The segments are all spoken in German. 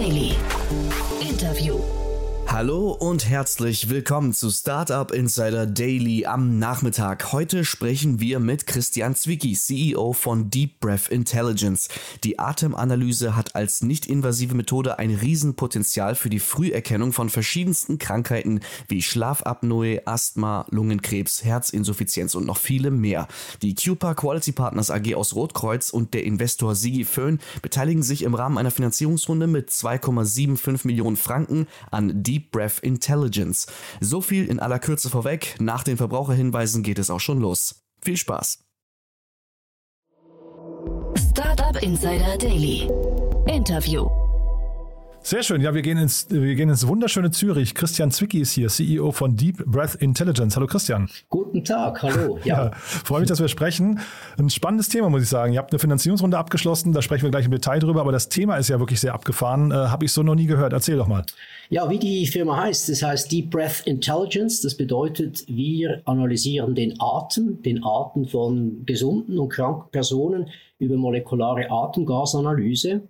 Daily. Hallo und herzlich willkommen zu Startup Insider Daily am Nachmittag. Heute sprechen wir mit Christian Zwicky, CEO von Deep Breath Intelligence. Die Atemanalyse hat als nicht-invasive Methode ein Riesenpotenzial für die Früherkennung von verschiedensten Krankheiten wie Schlafapnoe, Asthma, Lungenkrebs, Herzinsuffizienz und noch viele mehr. Die Cupa Quality Partners AG aus Rotkreuz und der Investor Sigi Föhn beteiligen sich im Rahmen einer Finanzierungsrunde mit 2,75 Millionen Franken an Deep Breath Intelligence. So viel in aller Kürze vorweg. Nach den Verbraucherhinweisen geht es auch schon los. Viel Spaß! Startup Insider Daily. Interview. Sehr schön. Ja, wir gehen ins, wir gehen ins wunderschöne Zürich. Christian Zwicky ist hier, CEO von Deep Breath Intelligence. Hallo Christian. Guten Tag, hallo. Ja. ja freue mich, dass wir sprechen. Ein spannendes Thema, muss ich sagen. Ihr habt eine Finanzierungsrunde abgeschlossen, da sprechen wir gleich im Detail drüber, aber das Thema ist ja wirklich sehr abgefahren. Äh, Habe ich so noch nie gehört. Erzähl doch mal. Ja, wie die Firma heißt, das heißt Deep Breath Intelligence. Das bedeutet, wir analysieren den Atem, den Atem von gesunden und kranken Personen über molekulare Atemgasanalyse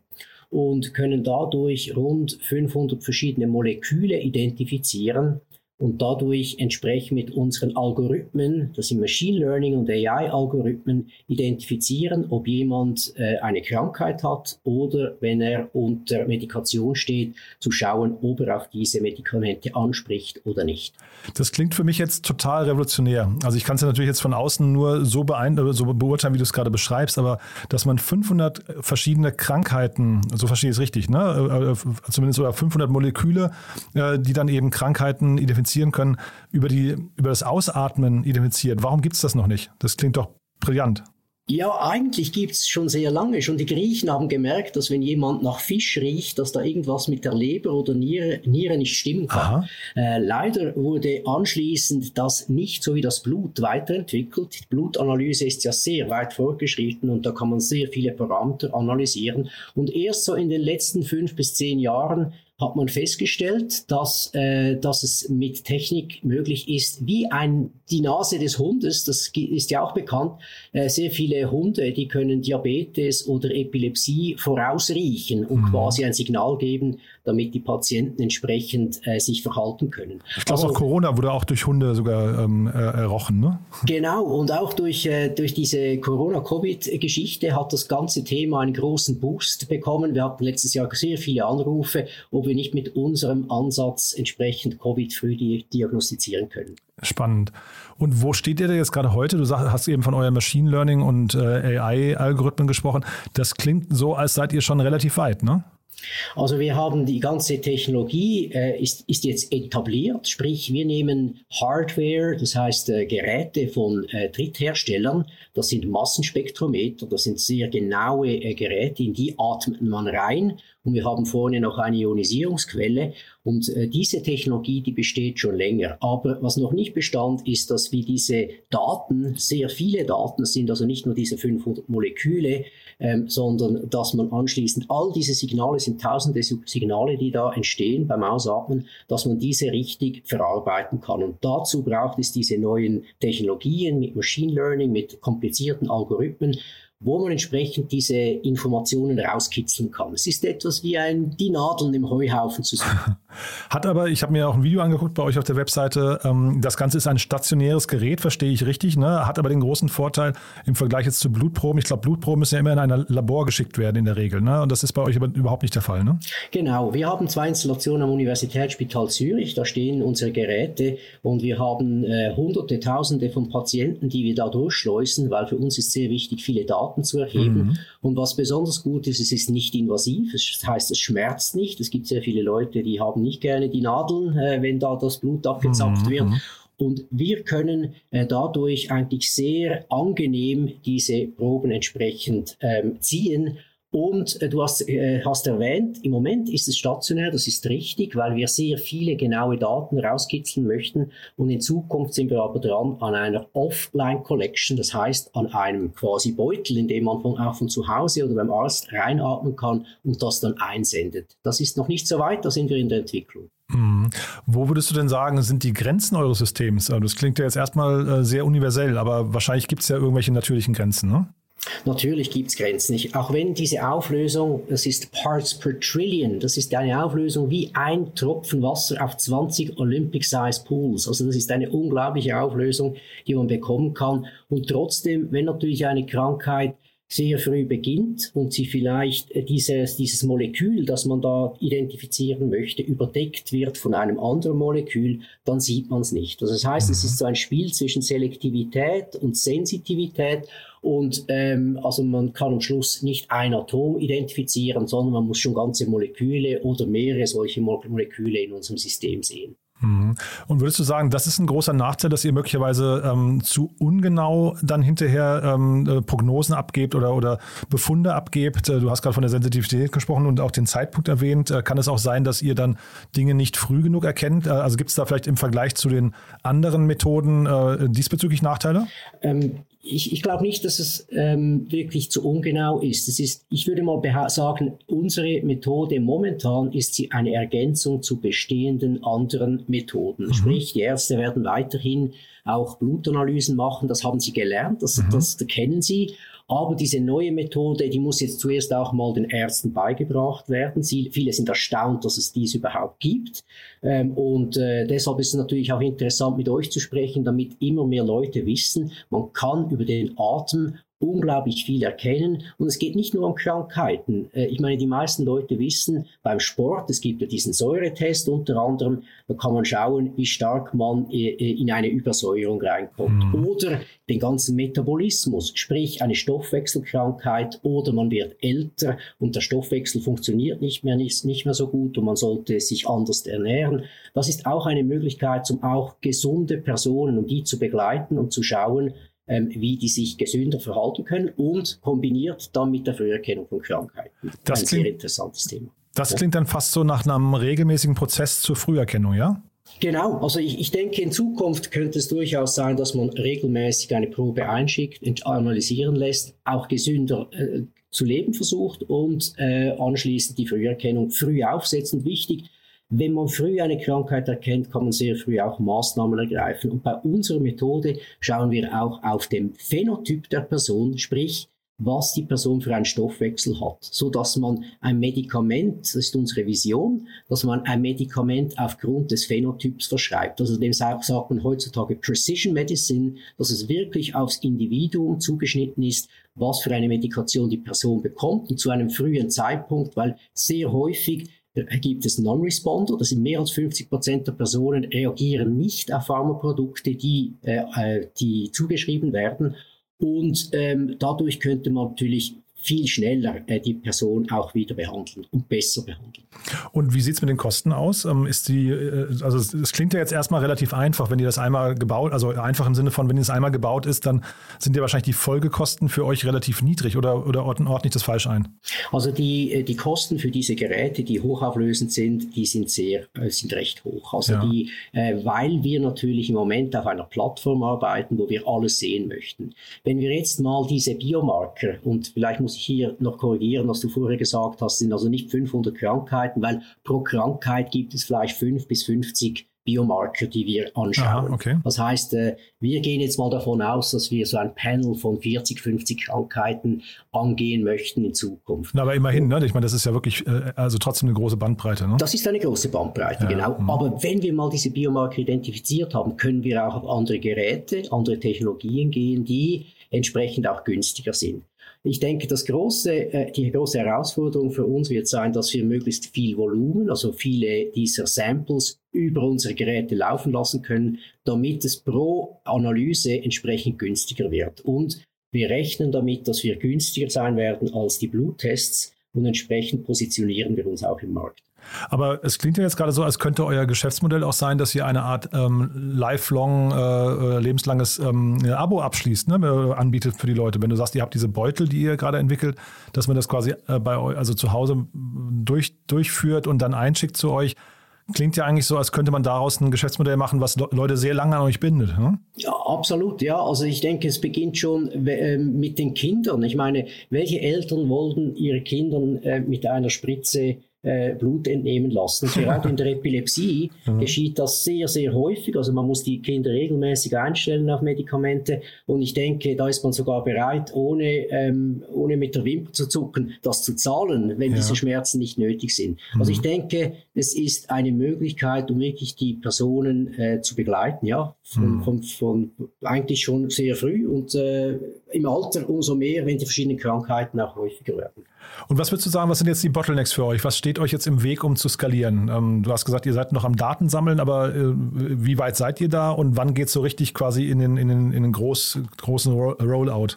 und können dadurch rund 500 verschiedene Moleküle identifizieren und dadurch entsprechend mit unseren Algorithmen, das sind Machine Learning und AI-Algorithmen, identifizieren, ob jemand äh, eine Krankheit hat oder wenn er unter Medikation steht, zu schauen, ob er auf diese Medikamente anspricht oder nicht. Das klingt für mich jetzt total revolutionär. Also ich kann es ja natürlich jetzt von außen nur so, so beurteilen, wie du es gerade beschreibst, aber dass man 500 verschiedene Krankheiten, so verstehe ich es richtig, ne? Äh, äh, zumindest oder 500 Moleküle, die dann eben Krankheiten identifizieren, identifizieren können, über, die, über das Ausatmen identifiziert. Warum gibt es das noch nicht? Das klingt doch brillant. Ja, eigentlich gibt es schon sehr lange. Schon die Griechen haben gemerkt, dass wenn jemand nach Fisch riecht, dass da irgendwas mit der Leber oder Niere, Niere nicht stimmen kann. Äh, leider wurde anschließend das nicht so wie das Blut weiterentwickelt. Die Blutanalyse ist ja sehr weit fortgeschritten und da kann man sehr viele Parameter analysieren. Und erst so in den letzten fünf bis zehn Jahren hat man festgestellt, dass, äh, dass es mit Technik möglich ist, wie ein, die Nase des Hundes, das ist ja auch bekannt, äh, sehr viele Hunde, die können Diabetes oder Epilepsie vorausriechen und mhm. quasi ein Signal geben, damit die Patienten entsprechend äh, sich verhalten können. Ich glaube also, auch Corona wurde auch durch Hunde sogar ähm, errochen, ne? Genau, und auch durch, äh, durch diese Corona-Covid-Geschichte hat das ganze Thema einen großen Boost bekommen. Wir hatten letztes Jahr sehr viele Anrufe, ob wir nicht mit unserem Ansatz entsprechend Covid früh diagnostizieren können. Spannend. Und wo steht ihr denn jetzt gerade heute? Du hast eben von euren Machine Learning und äh, AI-Algorithmen gesprochen. Das klingt so, als seid ihr schon relativ weit, ne? Also wir haben die ganze Technologie äh, ist, ist jetzt etabliert, sprich wir nehmen Hardware, das heißt äh, Geräte von äh, Drittherstellern, das sind Massenspektrometer, das sind sehr genaue äh, Geräte, in die atmet man rein und wir haben vorne noch eine Ionisierungsquelle und äh, diese Technologie, die besteht schon länger. Aber was noch nicht bestand, ist, dass wir diese Daten, sehr viele Daten sind, also nicht nur diese 500 Moleküle, ähm, sondern dass man anschließend all diese Signale, sind tausende Signale, die da entstehen beim Ausatmen, dass man diese richtig verarbeiten kann. Und dazu braucht es diese neuen Technologien mit Machine Learning, mit komplizierten Algorithmen, wo man entsprechend diese Informationen rauskitzeln kann. Es ist etwas wie ein, die Nadeln im Heuhaufen zu suchen. Hat aber, ich habe mir auch ein Video angeguckt bei euch auf der Webseite, ähm, das Ganze ist ein stationäres Gerät, verstehe ich richtig, ne? hat aber den großen Vorteil im Vergleich jetzt zu Blutproben. Ich glaube, Blutproben müssen ja immer in ein Labor geschickt werden in der Regel. Ne? Und das ist bei euch aber überhaupt nicht der Fall. Ne? Genau, wir haben zwei Installationen am Universitätsspital Zürich, da stehen unsere Geräte und wir haben äh, hunderte, tausende von Patienten, die wir da durchschleusen, weil für uns ist sehr wichtig, viele Daten Daten zu erheben. Mhm. Und was besonders gut ist, es ist nicht invasiv. Das heißt, es schmerzt nicht. Es gibt sehr viele Leute, die haben nicht gerne die Nadeln, äh, wenn da das Blut abgezapft mhm. wird. Und wir können äh, dadurch eigentlich sehr angenehm diese Proben entsprechend ähm, ziehen und äh, du hast, äh, hast erwähnt, im Moment ist es stationär, das ist richtig, weil wir sehr viele genaue Daten rauskitzeln möchten. Und in Zukunft sind wir aber dran an einer Offline-Collection, das heißt an einem quasi Beutel, in dem man von, auch von zu Hause oder beim Arzt reinatmen kann und das dann einsendet. Das ist noch nicht so weit, da sind wir in der Entwicklung. Mhm. Wo würdest du denn sagen, sind die Grenzen eures Systems? Also das klingt ja jetzt erstmal äh, sehr universell, aber wahrscheinlich gibt es ja irgendwelche natürlichen Grenzen, ne? Natürlich gibt es Grenzen. Ich, auch wenn diese Auflösung, das ist Parts per Trillion, das ist eine Auflösung wie ein Tropfen Wasser auf 20 Olympic-Size Pools. Also das ist eine unglaubliche Auflösung, die man bekommen kann. Und trotzdem, wenn natürlich eine Krankheit sehr früh beginnt und sie vielleicht äh, dieses, dieses Molekül, das man da identifizieren möchte, überdeckt wird von einem anderen Molekül, dann sieht man es nicht. Also das heißt, es ist so ein Spiel zwischen Selektivität und Sensitivität und ähm, also man kann am Schluss nicht ein Atom identifizieren, sondern man muss schon ganze Moleküle oder mehrere solche Moleküle in unserem System sehen. Mhm. Und würdest du sagen, das ist ein großer Nachteil, dass ihr möglicherweise ähm, zu ungenau dann hinterher ähm, äh, Prognosen abgebt oder, oder Befunde abgebt? Äh, du hast gerade von der Sensitivität gesprochen und auch den Zeitpunkt erwähnt. Äh, kann es auch sein, dass ihr dann Dinge nicht früh genug erkennt? Also gibt es da vielleicht im Vergleich zu den anderen Methoden äh, diesbezüglich Nachteile? Ähm, ich, ich glaube nicht, dass es ähm, wirklich zu ungenau ist. Es ist, ich würde mal sagen, unsere Methode momentan ist sie eine Ergänzung zu bestehenden anderen Methoden. Mhm. Sprich, die Ärzte werden weiterhin auch Blutanalysen machen. Das haben sie gelernt, das, mhm. das, das kennen sie. Aber diese neue Methode, die muss jetzt zuerst auch mal den Ärzten beigebracht werden. Sie, viele sind erstaunt, dass es dies überhaupt gibt. Ähm, und äh, deshalb ist es natürlich auch interessant, mit euch zu sprechen, damit immer mehr Leute wissen, man kann über den Atem unglaublich viel erkennen. Und es geht nicht nur um Krankheiten. Äh, ich meine, die meisten Leute wissen beim Sport, es gibt ja diesen Säuretest unter anderem, da kann man schauen, wie stark man äh, äh, in eine Übersäuerung reinkommt. Mhm. Oder den ganzen Metabolismus, sprich eine Stoffwechselkrankheit oder man wird älter und der Stoffwechsel funktioniert nicht mehr, nicht, nicht mehr so gut und man sollte sich anders ernähren. Das ist auch eine Möglichkeit, um auch gesunde Personen, um die zu begleiten und zu schauen, wie die sich gesünder verhalten können und kombiniert dann mit der Früherkennung von Krankheiten. Das Ein klingt, sehr interessantes Thema. Das klingt dann fast so nach einem regelmäßigen Prozess zur Früherkennung, ja? Genau, also ich, ich denke, in Zukunft könnte es durchaus sein, dass man regelmäßig eine Probe einschickt, analysieren lässt, auch gesünder äh, zu leben versucht und äh, anschließend die Früherkennung früh aufsetzen. Wichtig, wenn man früh eine Krankheit erkennt, kann man sehr früh auch Maßnahmen ergreifen. Und bei unserer Methode schauen wir auch auf den Phänotyp der Person, sprich, was die Person für einen Stoffwechsel hat, so dass man ein Medikament, das ist unsere Vision, dass man ein Medikament aufgrund des Phänotyps verschreibt. Also dem sagt man heutzutage Precision Medicine, dass es wirklich aufs Individuum zugeschnitten ist, was für eine Medikation die Person bekommt und zu einem frühen Zeitpunkt, weil sehr häufig gibt es Non-Responder. Das sind mehr als 50 Prozent der Personen reagieren nicht auf Pharmaprodukte, die, äh, äh, die zugeschrieben werden. Und ähm, dadurch könnte man natürlich viel schneller äh, die Person auch wieder behandeln und besser behandeln. Und wie sieht es mit den Kosten aus? Ähm, ist die, äh, also es, es, klingt ja jetzt erstmal relativ einfach, wenn ihr das einmal gebaut, also einfach im Sinne von, wenn es einmal gebaut ist, dann sind ja wahrscheinlich die Folgekosten für euch relativ niedrig oder, oder ordnet nicht das falsch ein? Also die, äh, die Kosten für diese Geräte, die hochauflösend sind, die sind sehr, äh, sind recht hoch. Also ja. die, äh, weil wir natürlich im Moment auf einer Plattform arbeiten, wo wir alles sehen möchten. Wenn wir jetzt mal diese Biomarker und vielleicht muss muss ich hier noch korrigieren, was du vorher gesagt hast, sind also nicht 500 Krankheiten, weil pro Krankheit gibt es vielleicht 5 bis 50 Biomarker, die wir anschauen. Aha, okay. Das heißt, äh, wir gehen jetzt mal davon aus, dass wir so ein Panel von 40, 50 Krankheiten angehen möchten in Zukunft. Na, aber immerhin, ne? ich meine, das ist ja wirklich äh, also trotzdem eine große Bandbreite. Ne? Das ist eine große Bandbreite, ja, genau. Mh. Aber wenn wir mal diese Biomarker identifiziert haben, können wir auch auf andere Geräte, andere Technologien gehen, die entsprechend auch günstiger sind. Ich denke, das große, äh, die große Herausforderung für uns wird sein, dass wir möglichst viel Volumen, also viele dieser Samples über unsere Geräte laufen lassen können, damit es pro Analyse entsprechend günstiger wird. Und wir rechnen damit, dass wir günstiger sein werden als die Bluttests und entsprechend positionieren wir uns auch im Markt. Aber es klingt ja jetzt gerade so, als könnte euer Geschäftsmodell auch sein, dass ihr eine Art ähm, lifelong, äh, äh lebenslanges ähm, Abo abschließt, ne, äh, anbietet für die Leute. Wenn du sagst, ihr habt diese Beutel, die ihr gerade entwickelt, dass man das quasi äh, bei euch, also zu Hause durch, durchführt und dann einschickt zu euch. Klingt ja eigentlich so, als könnte man daraus ein Geschäftsmodell machen, was Leute sehr lange an euch bindet. Ne? Ja, absolut, ja. Also ich denke, es beginnt schon äh, mit den Kindern. Ich meine, welche Eltern wollten ihre Kinder äh, mit einer Spritze äh, Blut entnehmen lassen. Gerade in der Epilepsie mhm. geschieht das sehr, sehr häufig. Also man muss die Kinder regelmäßig einstellen auf Medikamente. Und ich denke, da ist man sogar bereit, ohne, ähm, ohne mit der Wimper zu zucken, das zu zahlen, wenn ja. diese Schmerzen nicht nötig sind. Mhm. Also ich denke, es ist eine Möglichkeit, um wirklich die Personen äh, zu begleiten, ja, von, mhm. von, von, eigentlich schon sehr früh und äh, im Alter umso mehr, wenn die verschiedenen Krankheiten auch häufiger werden. Und was würdest du sagen, was sind jetzt die Bottlenecks für euch? Was steht euch jetzt im Weg, um zu skalieren? Ähm, du hast gesagt, ihr seid noch am Datensammeln, aber äh, wie weit seid ihr da und wann geht es so richtig quasi in den, in den, in den groß, großen Rollout?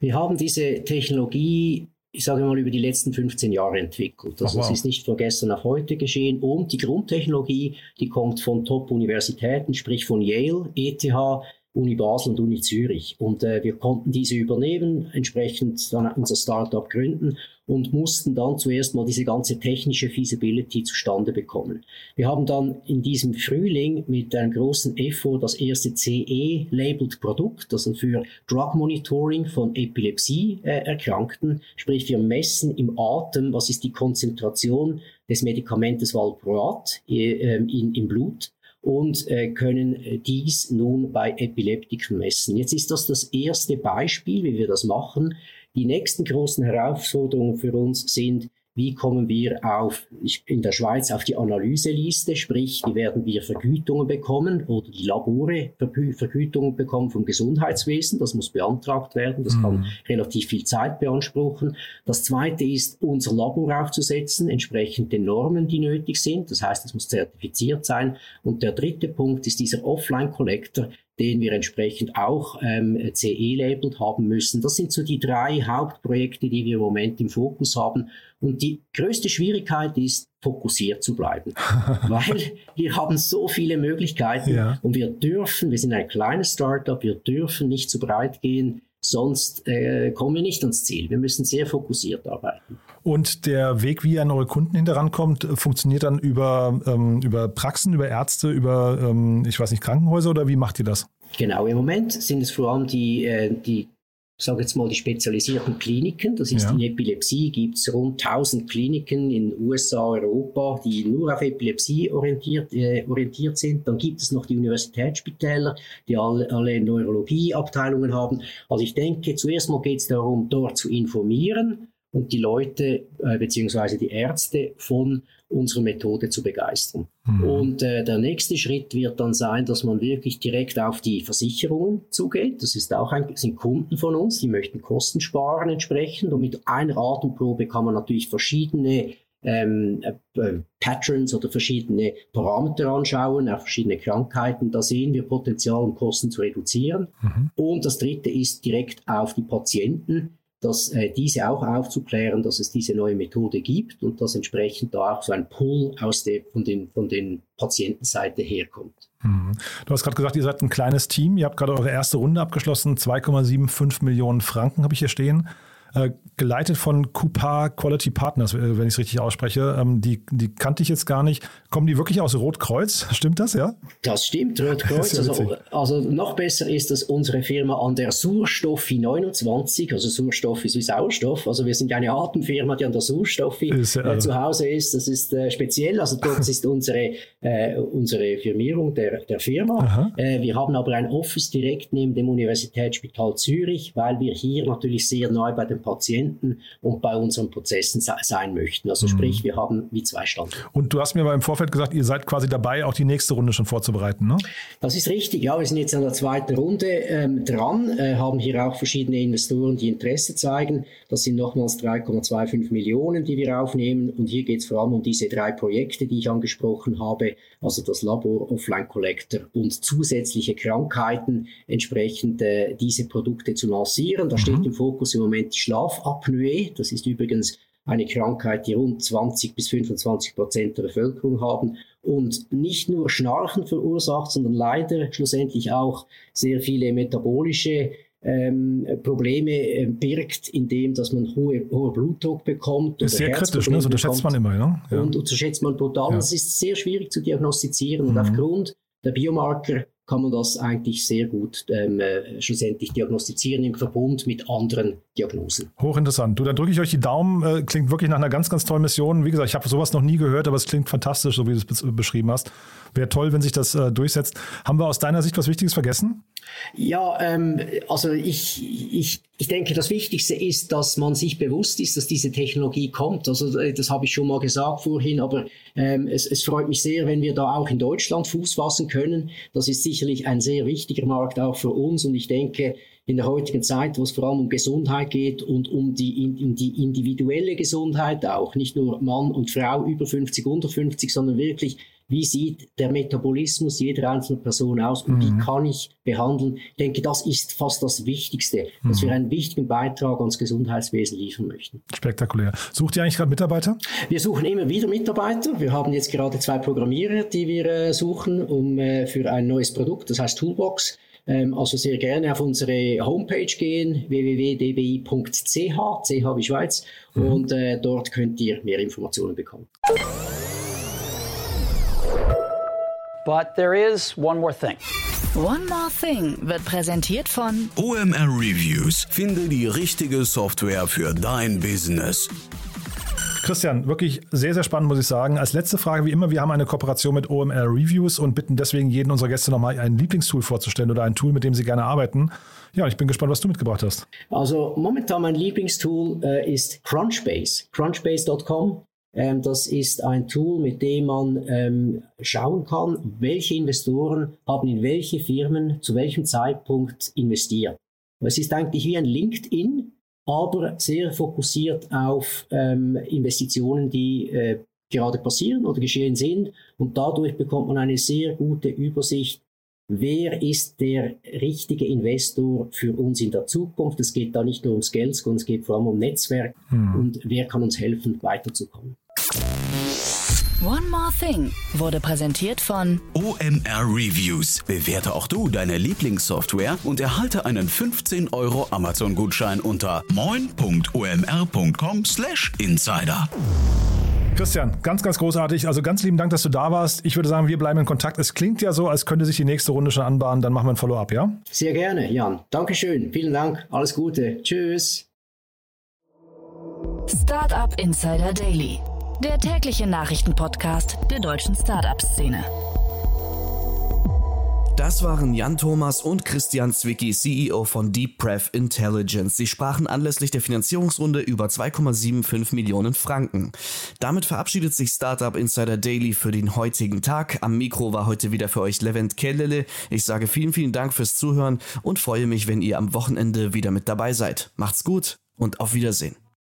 Wir haben diese Technologie ich sage mal, über die letzten 15 Jahre entwickelt. Also es ist nicht von gestern auf heute geschehen. Und die Grundtechnologie, die kommt von Top-Universitäten, sprich von Yale, ETH, Uni Basel und Uni Zürich. Und äh, wir konnten diese übernehmen, entsprechend dann unser Startup gründen und mussten dann zuerst mal diese ganze technische Feasibility zustande bekommen. Wir haben dann in diesem Frühling mit einem großen Effort das erste CE-labeled Produkt, also für Drug Monitoring von Epilepsie-Erkrankten, äh, sprich wir messen im Atem, was ist die Konzentration des Medikamentes Valproat äh, in, im Blut und äh, können äh, dies nun bei Epileptikern messen. Jetzt ist das das erste Beispiel, wie wir das machen. Die nächsten großen Herausforderungen für uns sind, wie kommen wir auf, in der Schweiz auf die Analyseliste, sprich, wie werden wir Vergütungen bekommen oder die Labore Vergütungen bekommen vom Gesundheitswesen. Das muss beantragt werden. Das mhm. kann relativ viel Zeit beanspruchen. Das zweite ist, unser Labor aufzusetzen, entsprechend den Normen, die nötig sind. Das heißt, es muss zertifiziert sein. Und der dritte Punkt ist dieser Offline-Collector, den wir entsprechend auch ähm, CE-labelt haben müssen. Das sind so die drei Hauptprojekte, die wir im Moment im Fokus haben. Und die größte Schwierigkeit ist, fokussiert zu bleiben. Weil wir haben so viele Möglichkeiten ja. und wir dürfen, wir sind ein kleines Startup, wir dürfen nicht zu breit gehen, sonst äh, kommen wir nicht ans Ziel. Wir müssen sehr fokussiert arbeiten. Und der Weg, wie ihr an eure Kunden hinterankommt, funktioniert dann über, ähm, über Praxen, über Ärzte, über, ähm, ich weiß nicht, Krankenhäuser oder wie macht ihr das? Genau, im Moment sind es vor allem die, äh, die sage jetzt mal die spezialisierten Kliniken. Das ist ja. in Epilepsie gibt es rund 1000 Kliniken in USA, Europa, die nur auf Epilepsie orientiert, äh, orientiert sind. Dann gibt es noch die Universitätsspitäler, die alle, alle Neurologieabteilungen haben. Also ich denke, zuerst mal geht es darum, dort zu informieren und die Leute äh, beziehungsweise die Ärzte von unserer Methode zu begeistern. Mhm. Und äh, der nächste Schritt wird dann sein, dass man wirklich direkt auf die Versicherungen zugeht. Das ist auch ein, sind Kunden von uns, die möchten Kosten sparen entsprechend. Und mit einer Atemprobe kann man natürlich verschiedene ähm, äh, Patterns oder verschiedene Parameter anschauen, auch verschiedene Krankheiten. Da sehen wir Potenzial, um Kosten zu reduzieren. Mhm. Und das dritte ist direkt auf die Patienten dass äh, diese auch aufzuklären, dass es diese neue Methode gibt und dass entsprechend da auch so ein Pull aus der, von, den, von den Patientenseite herkommt. Mhm. Du hast gerade gesagt, ihr seid ein kleines Team. Ihr habt gerade eure erste Runde abgeschlossen. 2,75 Millionen Franken habe ich hier stehen. Äh, geleitet von Coupar Quality Partners, äh, wenn ich es richtig ausspreche. Ähm, die, die kannte ich jetzt gar nicht. Kommen die wirklich aus Rotkreuz? Stimmt das, ja? Das stimmt, Rotkreuz. Ja also, also, noch besser ist, dass unsere Firma an der Surstoffi 29, also Surstoff ist wie Sauerstoff, also wir sind eine Atemfirma, die an der Surstoffi ist, ja, äh, zu Hause ist. Das ist äh, speziell, also dort ist unsere, äh, unsere Firmierung der, der Firma. Äh, wir haben aber ein Office direkt neben dem Universitätsspital Zürich, weil wir hier natürlich sehr neu bei den Patienten und bei unseren Prozessen sein möchten. Also mhm. sprich, wir haben wie zwei Standorte. Und du hast mir aber im Vorfeld gesagt, ihr seid quasi dabei, auch die nächste Runde schon vorzubereiten, ne? Das ist richtig, ja. Wir sind jetzt an der zweiten Runde ähm, dran, äh, haben hier auch verschiedene Investoren, die Interesse zeigen. Das sind nochmals 3,25 Millionen, die wir aufnehmen. Und hier geht es vor allem um diese drei Projekte, die ich angesprochen habe, also das Labor, Offline Collector und zusätzliche Krankheiten, entsprechend äh, diese Produkte zu lancieren. Da mhm. steht im Fokus im Moment die Schlafapnoe. Das ist übrigens eine Krankheit, die rund 20 bis 25 Prozent der Bevölkerung haben und nicht nur Schnarchen verursacht, sondern leider schlussendlich auch sehr viele metabolische ähm, Probleme äh, birgt, indem dass man hohe, hoher Blutdruck bekommt. Das ist sehr kritisch, ne? das unterschätzt man immer. Ne? Ja. Und unterschätzt man brutal. Ja. Das ist sehr schwierig zu diagnostizieren mhm. und aufgrund der Biomarker kann man das eigentlich sehr gut ähm, äh, schlussendlich diagnostizieren im Verbund mit anderen Diagnosen. Hochinteressant. Du, dann drücke ich euch die Daumen. Äh, klingt wirklich nach einer ganz, ganz tollen Mission. Wie gesagt, ich habe sowas noch nie gehört, aber es klingt fantastisch, so wie du es beschrieben hast. Wäre toll, wenn sich das äh, durchsetzt. Haben wir aus deiner Sicht was Wichtiges vergessen? Ja, ähm, also ich, ich, ich denke, das Wichtigste ist, dass man sich bewusst ist, dass diese Technologie kommt. Also äh, das habe ich schon mal gesagt vorhin, aber ähm, es, es freut mich sehr, wenn wir da auch in Deutschland Fuß fassen können. Das ist sicherlich ein sehr wichtiger Markt auch für uns und ich denke, in der heutigen Zeit, wo es vor allem um Gesundheit geht und um die, um die individuelle Gesundheit auch, nicht nur Mann und Frau über 50, unter 50, sondern wirklich wie sieht der Metabolismus jeder einzelnen Person aus und mhm. wie kann ich behandeln. Ich denke, das ist fast das Wichtigste, mhm. dass wir einen wichtigen Beitrag ans Gesundheitswesen liefern möchten. Spektakulär. Sucht ihr eigentlich gerade Mitarbeiter? Wir suchen immer wieder Mitarbeiter. Wir haben jetzt gerade zwei Programmierer, die wir äh, suchen, um äh, für ein neues Produkt, das heißt Toolbox. Ähm, also sehr gerne auf unsere Homepage gehen, www.dbi.ch, CH wie Schweiz, mhm. und äh, dort könnt ihr mehr Informationen bekommen. But there is one more thing. One More Thing wird präsentiert von OMR Reviews. Finde die richtige Software für dein Business. Christian, wirklich sehr, sehr spannend, muss ich sagen. Als letzte Frage, wie immer, wir haben eine Kooperation mit OMR Reviews und bitten deswegen jeden unserer Gäste nochmal ein Lieblingstool vorzustellen oder ein Tool, mit dem sie gerne arbeiten. Ja, ich bin gespannt, was du mitgebracht hast. Also momentan mein Lieblingstool äh, ist Crunchbase. Crunchbase.com ähm, das ist ein Tool, mit dem man ähm, schauen kann, welche Investoren haben in welche Firmen zu welchem Zeitpunkt investiert. Es ist eigentlich wie ein LinkedIn, aber sehr fokussiert auf ähm, Investitionen, die äh, gerade passieren oder geschehen sind. Und dadurch bekommt man eine sehr gute Übersicht, wer ist der richtige Investor für uns in der Zukunft. Es geht da nicht nur ums Geld, sondern es geht vor allem um Netzwerk hm. und wer kann uns helfen, weiterzukommen. One More Thing wurde präsentiert von OMR Reviews. Bewerte auch du deine Lieblingssoftware und erhalte einen 15 Euro Amazon-Gutschein unter moin.omr.com/insider. Christian, ganz, ganz großartig. Also ganz lieben Dank, dass du da warst. Ich würde sagen, wir bleiben in Kontakt. Es klingt ja so, als könnte sich die nächste Runde schon anbahnen. Dann machen wir ein Follow-up, ja? Sehr gerne, Jan. Dankeschön. Vielen Dank. Alles Gute. Tschüss. Startup Insider Daily, der tägliche Nachrichtenpodcast der deutschen Startup-Szene. Das waren Jan Thomas und Christian Zwicky, CEO von DeepRev Intelligence. Sie sprachen anlässlich der Finanzierungsrunde über 2,75 Millionen Franken. Damit verabschiedet sich Startup Insider Daily für den heutigen Tag. Am Mikro war heute wieder für euch Levent Kellele. Ich sage vielen, vielen Dank fürs Zuhören und freue mich, wenn ihr am Wochenende wieder mit dabei seid. Macht's gut und auf Wiedersehen.